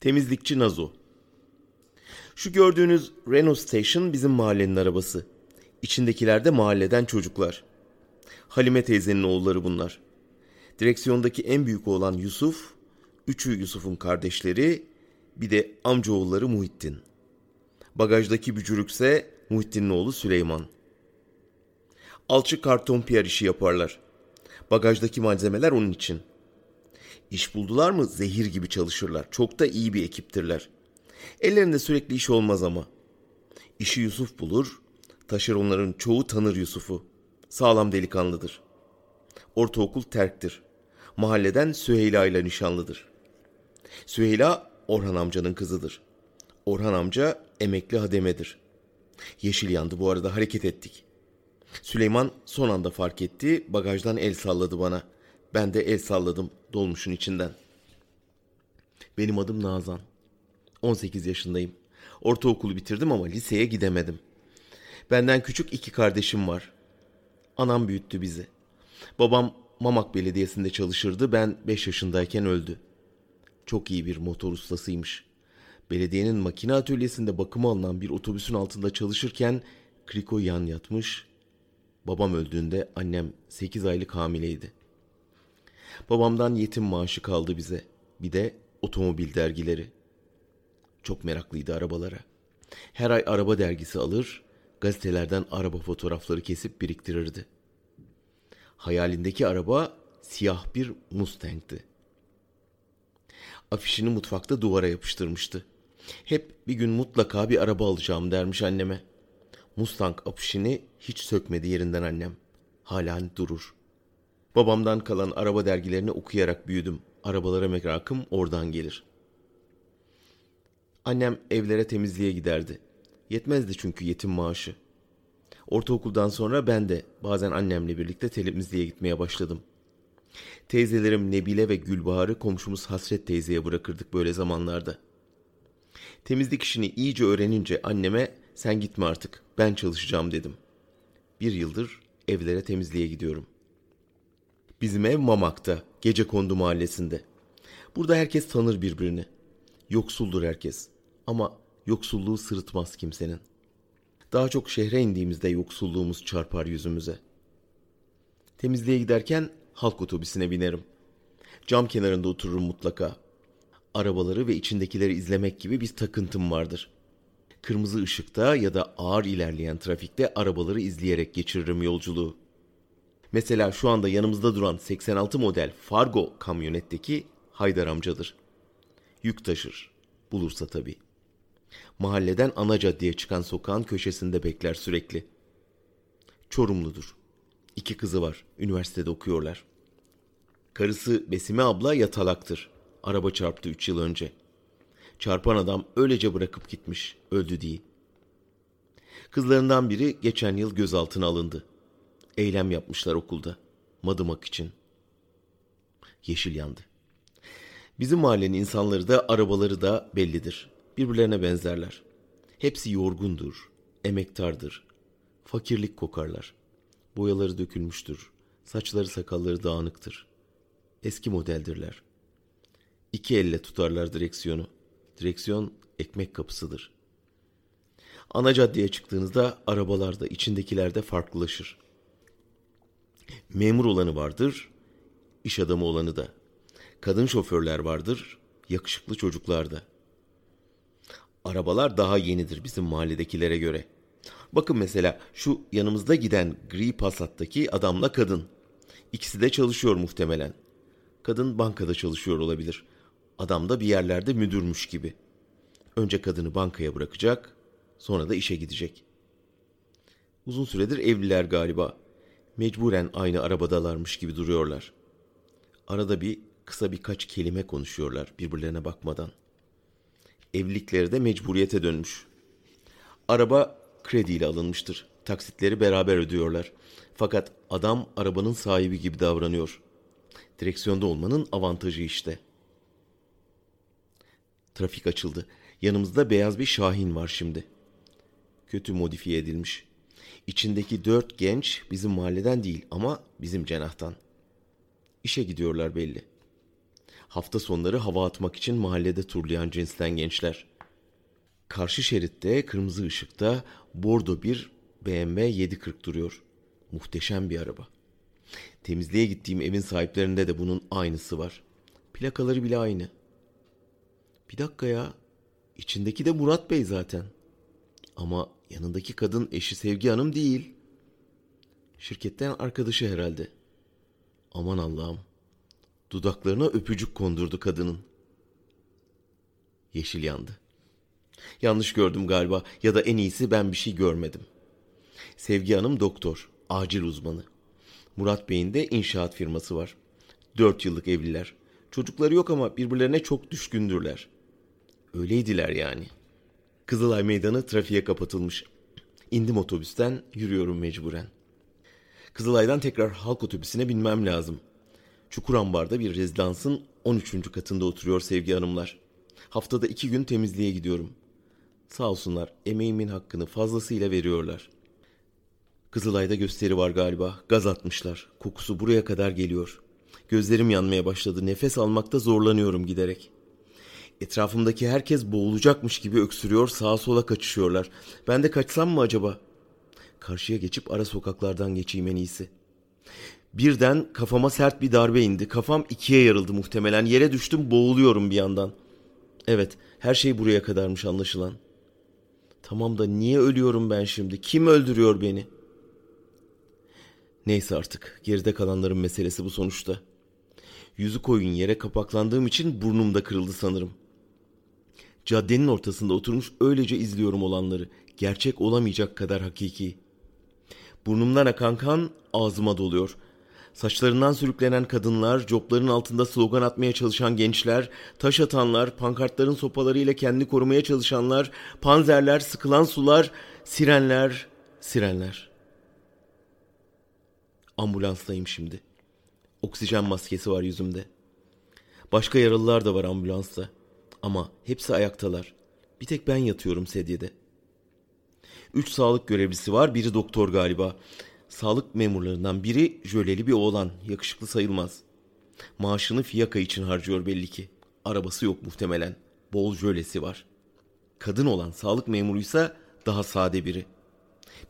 Temizlikçi Nazo. Şu gördüğünüz Renault Station bizim mahallenin arabası. İçindekiler de mahalleden çocuklar. Halime teyzenin oğulları bunlar. Direksiyondaki en büyük oğlan Yusuf, üçü Yusuf'un kardeşleri, bir de amcaoğulları Muhittin. Bagajdaki bücürükse Muhittin'in oğlu Süleyman. Alçı karton piyer işi yaparlar. Bagajdaki malzemeler onun için. İş buldular mı zehir gibi çalışırlar. Çok da iyi bir ekiptirler. Ellerinde sürekli iş olmaz ama. İşi Yusuf bulur, taşeronların çoğu tanır Yusuf'u. Sağlam delikanlıdır. Ortaokul terktir. Mahalleden Süheyla ile nişanlıdır. Süheyla Orhan amcanın kızıdır. Orhan amca emekli hademedir. Yeşil yandı bu arada hareket ettik. Süleyman son anda fark etti, bagajdan el salladı bana. Ben de el salladım dolmuşun içinden. Benim adım Nazan. 18 yaşındayım. Ortaokulu bitirdim ama liseye gidemedim. Benden küçük iki kardeşim var. Anam büyüttü bizi. Babam Mamak Belediyesi'nde çalışırdı. Ben 5 yaşındayken öldü. Çok iyi bir motor ustasıymış. Belediyenin makine atölyesinde bakıma alınan bir otobüsün altında çalışırken Kriko yan yatmış. Babam öldüğünde annem 8 aylık hamileydi. Babamdan yetim maaşı kaldı bize. Bir de otomobil dergileri. Çok meraklıydı arabalara. Her ay araba dergisi alır, gazetelerden araba fotoğrafları kesip biriktirirdi. Hayalindeki araba siyah bir Mustang'ti. Afişini mutfakta duvara yapıştırmıştı. Hep bir gün mutlaka bir araba alacağım dermiş anneme. Mustang afişini hiç sökmedi yerinden annem. Hala durur. Babamdan kalan araba dergilerini okuyarak büyüdüm. Arabalara merakım oradan gelir. Annem evlere temizliğe giderdi. Yetmezdi çünkü yetim maaşı. Ortaokuldan sonra ben de bazen annemle birlikte temizliğe gitmeye başladım. Teyzelerim Nebile ve Gülbahar'ı komşumuz Hasret teyzeye bırakırdık böyle zamanlarda. Temizlik işini iyice öğrenince anneme sen gitme artık ben çalışacağım dedim. Bir yıldır evlere temizliğe gidiyorum. Bizim ev Mamak'ta, Gece Kondu mahallesinde. Burada herkes tanır birbirini. Yoksuldur herkes. Ama yoksulluğu sırıtmaz kimsenin. Daha çok şehre indiğimizde yoksulluğumuz çarpar yüzümüze. Temizliğe giderken halk otobüsüne binerim. Cam kenarında otururum mutlaka. Arabaları ve içindekileri izlemek gibi bir takıntım vardır. Kırmızı ışıkta ya da ağır ilerleyen trafikte arabaları izleyerek geçiririm yolculuğu. Mesela şu anda yanımızda duran 86 model Fargo kamyonetteki Haydar amcadır. Yük taşır. Bulursa tabii. Mahalleden ana caddeye çıkan sokağın köşesinde bekler sürekli. Çorumludur. İki kızı var. Üniversitede okuyorlar. Karısı Besime abla yatalaktır. Araba çarptı üç yıl önce. Çarpan adam öylece bırakıp gitmiş. Öldü değil. Kızlarından biri geçen yıl gözaltına alındı. Eylem yapmışlar okulda. Madımak için. Yeşil yandı. Bizim mahallenin insanları da arabaları da bellidir. Birbirlerine benzerler. Hepsi yorgundur, emektardır. Fakirlik kokarlar. Boyaları dökülmüştür. Saçları sakalları dağınıktır. Eski modeldirler. İki elle tutarlar direksiyonu. Direksiyon ekmek kapısıdır. Ana caddeye çıktığınızda arabalarda içindekiler de farklılaşır. Memur olanı vardır, iş adamı olanı da. Kadın şoförler vardır, yakışıklı çocuklar da. Arabalar daha yenidir bizim mahalledekilere göre. Bakın mesela şu yanımızda giden gri Passat'taki adamla kadın. İkisi de çalışıyor muhtemelen. Kadın bankada çalışıyor olabilir. Adam da bir yerlerde müdürmüş gibi. Önce kadını bankaya bırakacak, sonra da işe gidecek. Uzun süredir evliler galiba. Mecburen aynı arabadalarmış gibi duruyorlar. Arada bir kısa birkaç kelime konuşuyorlar birbirlerine bakmadan. Evlilikleri de mecburiyete dönmüş. Araba krediyle alınmıştır. Taksitleri beraber ödüyorlar. Fakat adam arabanın sahibi gibi davranıyor. Direksiyonda olmanın avantajı işte. Trafik açıldı. Yanımızda beyaz bir Şahin var şimdi. Kötü modifiye edilmiş. İçindeki dört genç bizim mahalleden değil ama bizim cenahtan. İşe gidiyorlar belli. Hafta sonları hava atmak için mahallede turlayan cinsten gençler. Karşı şeritte kırmızı ışıkta bordo bir BMW 740 duruyor. Muhteşem bir araba. Temizliğe gittiğim evin sahiplerinde de bunun aynısı var. Plakaları bile aynı. Bir dakika ya. İçindeki de Murat Bey zaten. Ama yanındaki kadın eşi Sevgi Hanım değil. Şirketten arkadaşı herhalde. Aman Allah'ım. Dudaklarına öpücük kondurdu kadının. Yeşil yandı. Yanlış gördüm galiba ya da en iyisi ben bir şey görmedim. Sevgi Hanım doktor, acil uzmanı. Murat Bey'in de inşaat firması var. Dört yıllık evliler. Çocukları yok ama birbirlerine çok düşkündürler. Öyleydiler yani. Kızılay Meydanı trafiğe kapatılmış. İndim otobüsten, yürüyorum mecburen. Kızılay'dan tekrar halk otobüsüne binmem lazım. Çukurambar'da bir rezidansın 13. katında oturuyor Sevgi Hanımlar. Haftada iki gün temizliğe gidiyorum. Sağ olsunlar emeğimin hakkını fazlasıyla veriyorlar. Kızılay'da gösteri var galiba. Gaz atmışlar. Kokusu buraya kadar geliyor. Gözlerim yanmaya başladı. Nefes almakta zorlanıyorum giderek. Etrafımdaki herkes boğulacakmış gibi öksürüyor, sağa sola kaçışıyorlar. Ben de kaçsam mı acaba? Karşıya geçip ara sokaklardan geçeyim en iyisi. Birden kafama sert bir darbe indi. Kafam ikiye yarıldı muhtemelen. Yere düştüm, boğuluyorum bir yandan. Evet, her şey buraya kadarmış anlaşılan. Tamam da niye ölüyorum ben şimdi? Kim öldürüyor beni? Neyse artık. Geride kalanların meselesi bu sonuçta. Yüzü koyun yere kapaklandığım için burnum da kırıldı sanırım. Caddenin ortasında oturmuş öylece izliyorum olanları. Gerçek olamayacak kadar hakiki. Burnumdan akan kan ağzıma doluyor. Saçlarından sürüklenen kadınlar, copların altında slogan atmaya çalışan gençler, taş atanlar, pankartların sopalarıyla kendini korumaya çalışanlar, panzerler, sıkılan sular, sirenler, sirenler. Ambulanstayım şimdi. Oksijen maskesi var yüzümde. Başka yaralılar da var ambulansta. Ama hepsi ayaktalar. Bir tek ben yatıyorum sedyede. Üç sağlık görevlisi var, biri doktor galiba. Sağlık memurlarından biri jöleli bir oğlan, yakışıklı sayılmaz. Maaşını fiyaka için harcıyor belli ki. Arabası yok muhtemelen. Bol jölesi var. Kadın olan sağlık memuruysa daha sade biri.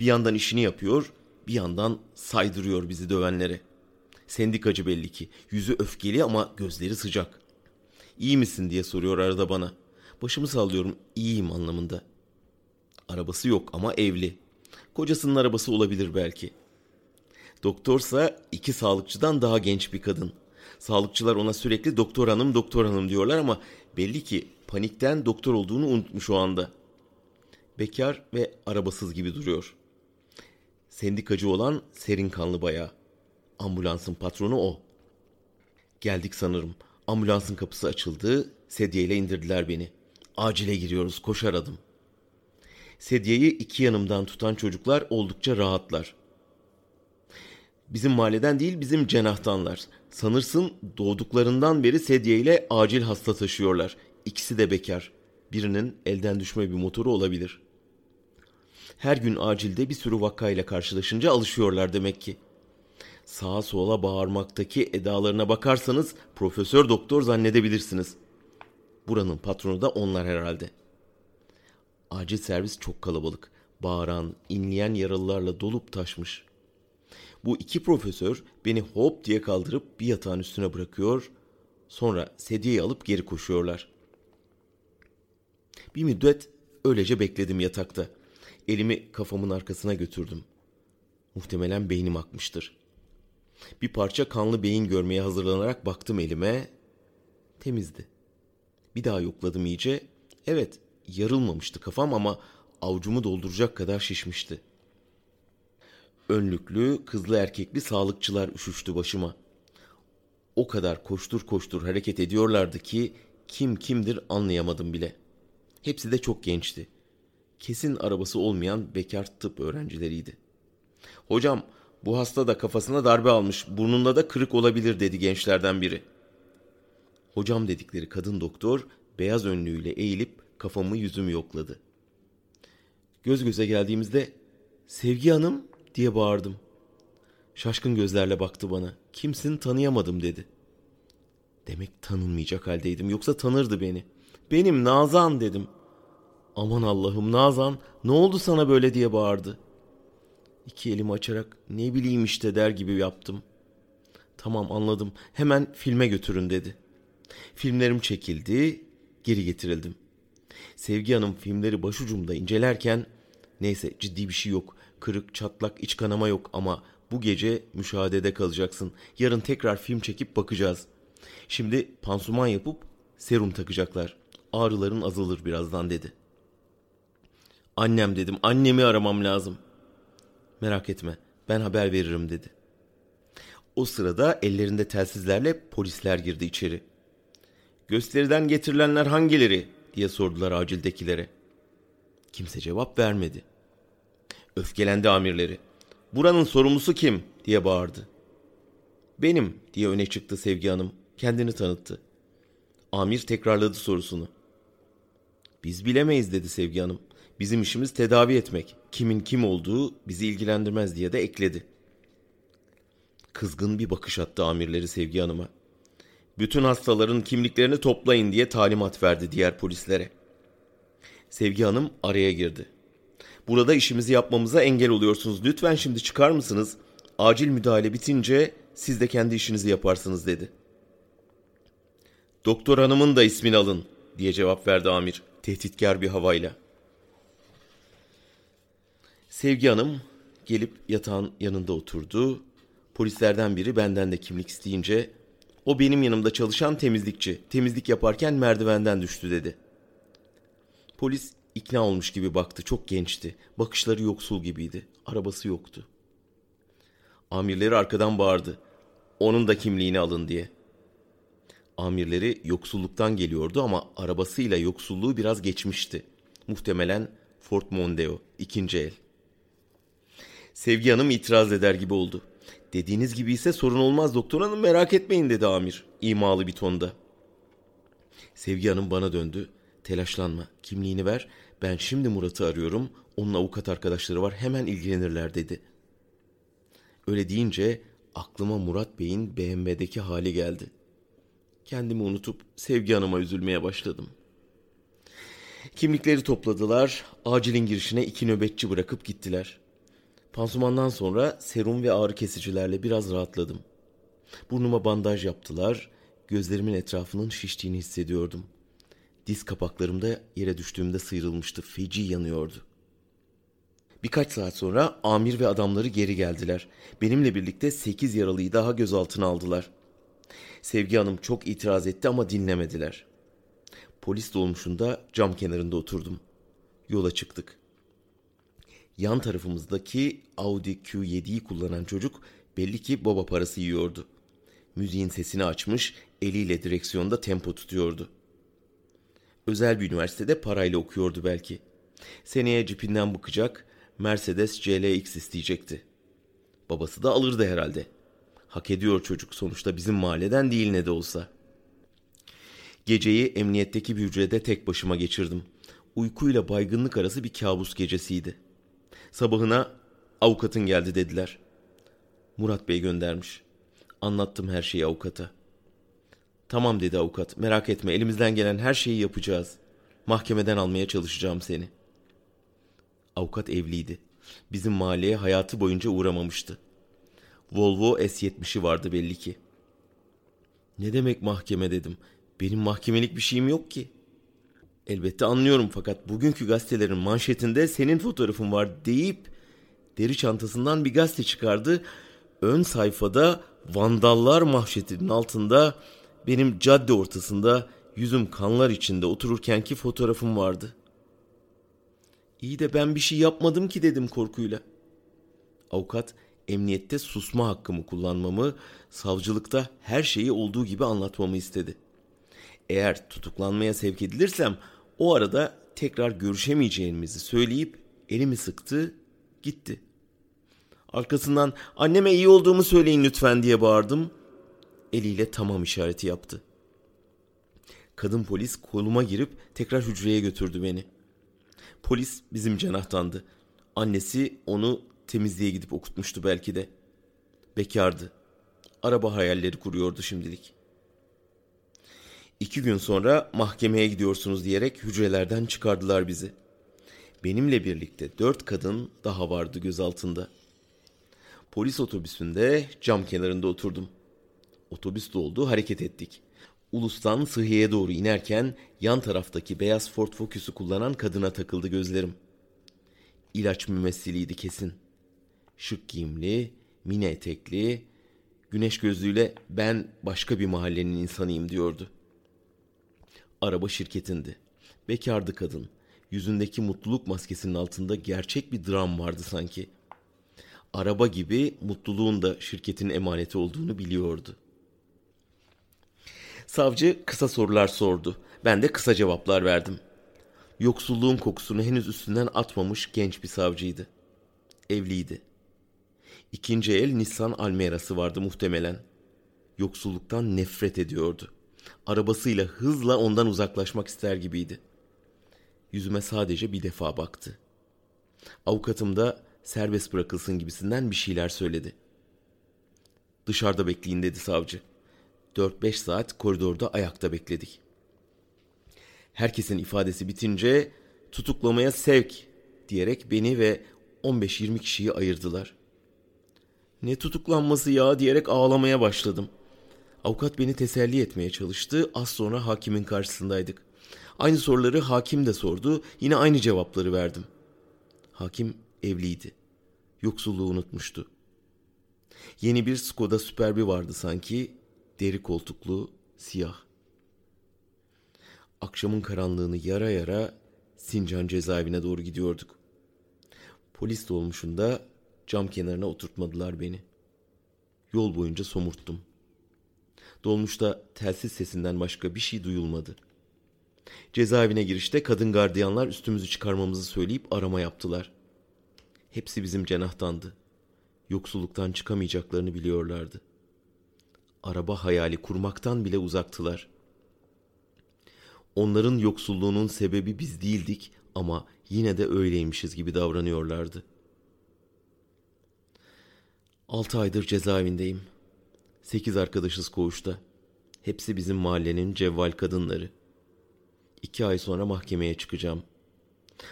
Bir yandan işini yapıyor, bir yandan saydırıyor bizi dövenlere. Sendikacı belli ki. Yüzü öfkeli ama gözleri sıcak. İyi misin diye soruyor arada bana. Başımı sallıyorum iyiyim anlamında. Arabası yok ama evli. Kocasının arabası olabilir belki. Doktorsa iki sağlıkçıdan daha genç bir kadın. Sağlıkçılar ona sürekli doktor hanım doktor hanım diyorlar ama belli ki panikten doktor olduğunu unutmuş o anda. Bekar ve arabasız gibi duruyor. Sendikacı olan serin kanlı bayağı. Ambulansın patronu o. Geldik sanırım. Ambulansın kapısı açıldı. Sedyeyle indirdiler beni. Acile giriyoruz koşar adım. Sedyeyi iki yanımdan tutan çocuklar oldukça rahatlar. Bizim mahalleden değil bizim cenahtanlar. Sanırsın doğduklarından beri sedyeyle acil hasta taşıyorlar. İkisi de bekar. Birinin elden düşme bir motoru olabilir. Her gün acilde bir sürü vakayla karşılaşınca alışıyorlar demek ki. Sağa sola bağırmaktaki edalarına bakarsanız profesör doktor zannedebilirsiniz. Buranın patronu da onlar herhalde. Acil servis çok kalabalık. Bağıran, inleyen yaralılarla dolup taşmış.'' Bu iki profesör beni hop diye kaldırıp bir yatağın üstüne bırakıyor. Sonra sedyeyi alıp geri koşuyorlar. Bir müddet öylece bekledim yatakta. Elimi kafamın arkasına götürdüm. Muhtemelen beynim akmıştır. Bir parça kanlı beyin görmeye hazırlanarak baktım elime. Temizdi. Bir daha yokladım iyice. Evet, yarılmamıştı kafam ama avucumu dolduracak kadar şişmişti.'' önlüklü, kızlı erkekli sağlıkçılar üşüştü başıma. O kadar koştur koştur hareket ediyorlardı ki kim kimdir anlayamadım bile. Hepsi de çok gençti. Kesin arabası olmayan bekar tıp öğrencileriydi. Hocam bu hasta da kafasına darbe almış, burnunda da kırık olabilir dedi gençlerden biri. Hocam dedikleri kadın doktor beyaz önlüğüyle eğilip kafamı yüzümü yokladı. Göz göze geldiğimizde Sevgi Hanım diye bağırdım. Şaşkın gözlerle baktı bana. Kimsin tanıyamadım dedi. Demek tanınmayacak haldeydim yoksa tanırdı beni. Benim Nazan dedim. Aman Allah'ım Nazan ne oldu sana böyle diye bağırdı. İki elimi açarak ne bileyim işte der gibi yaptım. Tamam anladım hemen filme götürün dedi. Filmlerim çekildi geri getirildim. Sevgi Hanım filmleri başucumda incelerken neyse ciddi bir şey yok. Kırık, çatlak, iç kanama yok ama bu gece müşahedede kalacaksın. Yarın tekrar film çekip bakacağız. Şimdi pansuman yapıp serum takacaklar. Ağrıların azalır birazdan dedi. Annem dedim. Annemi aramam lazım. Merak etme. Ben haber veririm dedi. O sırada ellerinde telsizlerle polisler girdi içeri. Gösteriden getirilenler hangileri diye sordular acildekilere. Kimse cevap vermedi. Öfkelendi amirleri. Buranın sorumlusu kim diye bağırdı. Benim diye öne çıktı Sevgi Hanım. Kendini tanıttı. Amir tekrarladı sorusunu. Biz bilemeyiz dedi Sevgi Hanım. Bizim işimiz tedavi etmek. Kimin kim olduğu bizi ilgilendirmez diye de ekledi. Kızgın bir bakış attı amirleri Sevgi Hanım'a. Bütün hastaların kimliklerini toplayın diye talimat verdi diğer polislere. Sevgi Hanım araya girdi. Burada işimizi yapmamıza engel oluyorsunuz. Lütfen şimdi çıkar mısınız? Acil müdahale bitince siz de kendi işinizi yaparsınız dedi. Doktor hanımın da ismini alın diye cevap verdi amir tehditkar bir havayla. Sevgi Hanım gelip yatağın yanında oturdu. Polislerden biri benden de kimlik isteyince o benim yanımda çalışan temizlikçi. Temizlik yaparken merdivenden düştü dedi. Polis ikna olmuş gibi baktı. Çok gençti. Bakışları yoksul gibiydi. Arabası yoktu. Amirleri arkadan bağırdı. Onun da kimliğini alın diye. Amirleri yoksulluktan geliyordu ama arabasıyla yoksulluğu biraz geçmişti. Muhtemelen Ford Mondeo, ikinci el. Sevgi Hanım itiraz eder gibi oldu. Dediğiniz gibi ise sorun olmaz doktor hanım merak etmeyin dedi amir imalı bir tonda. Sevgi Hanım bana döndü. Telaşlanma kimliğini ver ben şimdi Murat'ı arıyorum onun avukat arkadaşları var hemen ilgilenirler dedi. Öyle deyince aklıma Murat Bey'in BMW'deki hali geldi. Kendimi unutup Sevgi Hanım'a üzülmeye başladım. Kimlikleri topladılar, acilin girişine iki nöbetçi bırakıp gittiler. Pansumandan sonra serum ve ağrı kesicilerle biraz rahatladım. Burnuma bandaj yaptılar, gözlerimin etrafının şiştiğini hissediyordum. Diz kapaklarım da yere düştüğümde sıyrılmıştı, feci yanıyordu. Birkaç saat sonra amir ve adamları geri geldiler. Benimle birlikte sekiz yaralıyı daha gözaltına aldılar. Sevgi Hanım çok itiraz etti ama dinlemediler. Polis dolmuşunda cam kenarında oturdum. Yola çıktık. Yan tarafımızdaki Audi Q7'yi kullanan çocuk belli ki baba parası yiyordu. Müziğin sesini açmış, eliyle direksiyonda tempo tutuyordu. Özel bir üniversitede parayla okuyordu belki. Seneye cipinden bıkacak, Mercedes CLX isteyecekti. Babası da alırdı herhalde. Hak ediyor çocuk sonuçta bizim mahalleden değil ne de olsa. Geceyi emniyetteki bir hücrede tek başıma geçirdim. Uykuyla baygınlık arası bir kabus gecesiydi. Sabahına avukatın geldi dediler. Murat Bey göndermiş. Anlattım her şeyi avukata. Tamam dedi avukat merak etme elimizden gelen her şeyi yapacağız. Mahkemeden almaya çalışacağım seni. Avukat evliydi. Bizim mahalleye hayatı boyunca uğramamıştı. Volvo S70'i vardı belli ki. Ne demek mahkeme dedim. Benim mahkemelik bir şeyim yok ki. Elbette anlıyorum fakat bugünkü gazetelerin manşetinde senin fotoğrafın var deyip deri çantasından bir gazete çıkardı. Ön sayfada vandallar mahşetinin altında benim cadde ortasında yüzüm kanlar içinde otururkenki fotoğrafım vardı. İyi de ben bir şey yapmadım ki dedim korkuyla. Avukat emniyette susma hakkımı kullanmamı, savcılıkta her şeyi olduğu gibi anlatmamı istedi. Eğer tutuklanmaya sevk edilirsem o arada tekrar görüşemeyeceğimizi söyleyip elimi sıktı, gitti. Arkasından anneme iyi olduğumu söyleyin lütfen diye bağırdım. Eliyle tamam işareti yaptı. Kadın polis koluma girip tekrar hücreye götürdü beni. Polis bizim cenahtandı. Annesi onu temizliğe gidip okutmuştu belki de. Bekardı. Araba hayalleri kuruyordu şimdilik. İki gün sonra mahkemeye gidiyorsunuz diyerek hücrelerden çıkardılar bizi. Benimle birlikte dört kadın daha vardı gözaltında. Polis otobüsünde cam kenarında oturdum. Otobüs doldu hareket ettik. Ulus'tan Sıhhiye'ye doğru inerken yan taraftaki beyaz Ford Focus'u kullanan kadına takıldı gözlerim. İlaç mümessiliydi kesin. Şık giyimli, mini etekli, güneş gözlüğüyle ben başka bir mahallenin insanıyım diyordu. Araba şirketindi. Bekardı kadın. Yüzündeki mutluluk maskesinin altında gerçek bir dram vardı sanki. Araba gibi mutluluğun da şirketin emaneti olduğunu biliyordu. Savcı kısa sorular sordu. Ben de kısa cevaplar verdim. Yoksulluğun kokusunu henüz üstünden atmamış genç bir savcıydı. Evliydi. İkinci el Nissan Almera'sı vardı muhtemelen. Yoksulluktan nefret ediyordu. Arabasıyla hızla ondan uzaklaşmak ister gibiydi. Yüzüme sadece bir defa baktı. Avukatım da serbest bırakılsın gibisinden bir şeyler söyledi. Dışarıda bekleyin dedi savcı. 4-5 saat koridorda ayakta bekledik. Herkesin ifadesi bitince tutuklamaya sevk diyerek beni ve 15-20 kişiyi ayırdılar. Ne tutuklanması ya diyerek ağlamaya başladım. Avukat beni teselli etmeye çalıştı. Az sonra hakimin karşısındaydık. Aynı soruları hakim de sordu. Yine aynı cevapları verdim. Hakim evliydi. Yoksulluğu unutmuştu. Yeni bir Skoda Superbi vardı sanki. Deri koltuklu, siyah. Akşamın karanlığını yara yara Sincan cezaevine doğru gidiyorduk. Polis dolmuşunda cam kenarına oturtmadılar beni. Yol boyunca somurttum. Dolmuşta telsiz sesinden başka bir şey duyulmadı. Cezaevine girişte kadın gardiyanlar üstümüzü çıkarmamızı söyleyip arama yaptılar. Hepsi bizim cenahtandı. Yoksulluktan çıkamayacaklarını biliyorlardı. Araba hayali kurmaktan bile uzaktılar. Onların yoksulluğunun sebebi biz değildik ama yine de öyleymişiz gibi davranıyorlardı. Altı aydır cezaevindeyim. Sekiz arkadaşız koğuşta. Hepsi bizim mahallenin cevval kadınları. İki ay sonra mahkemeye çıkacağım.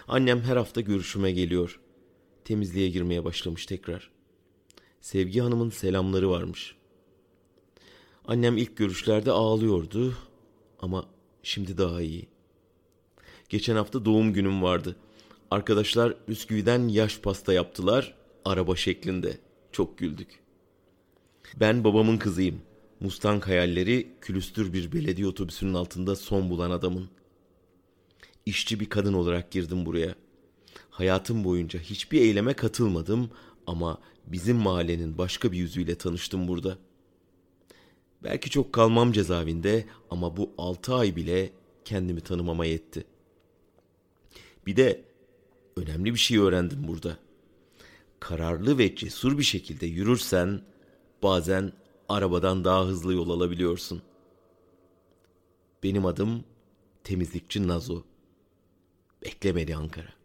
Annem her hafta görüşüme geliyor. Temizliğe girmeye başlamış tekrar. Sevgi Hanım'ın selamları varmış. Annem ilk görüşlerde ağlıyordu ama şimdi daha iyi. Geçen hafta doğum günüm vardı. Arkadaşlar bisküviden yaş pasta yaptılar, araba şeklinde. Çok güldük. Ben babamın kızıyım. Mustang hayalleri külüstür bir belediye otobüsünün altında son bulan adamın. İşçi bir kadın olarak girdim buraya. Hayatım boyunca hiçbir eyleme katılmadım ama bizim mahallenin başka bir yüzüyle tanıştım burada. Belki çok kalmam cezaevinde ama bu altı ay bile kendimi tanımama yetti. Bir de önemli bir şey öğrendim burada. Kararlı ve cesur bir şekilde yürürsen bazen arabadan daha hızlı yol alabiliyorsun. Benim adım temizlikçi Nazo. Bekle beni Ankara.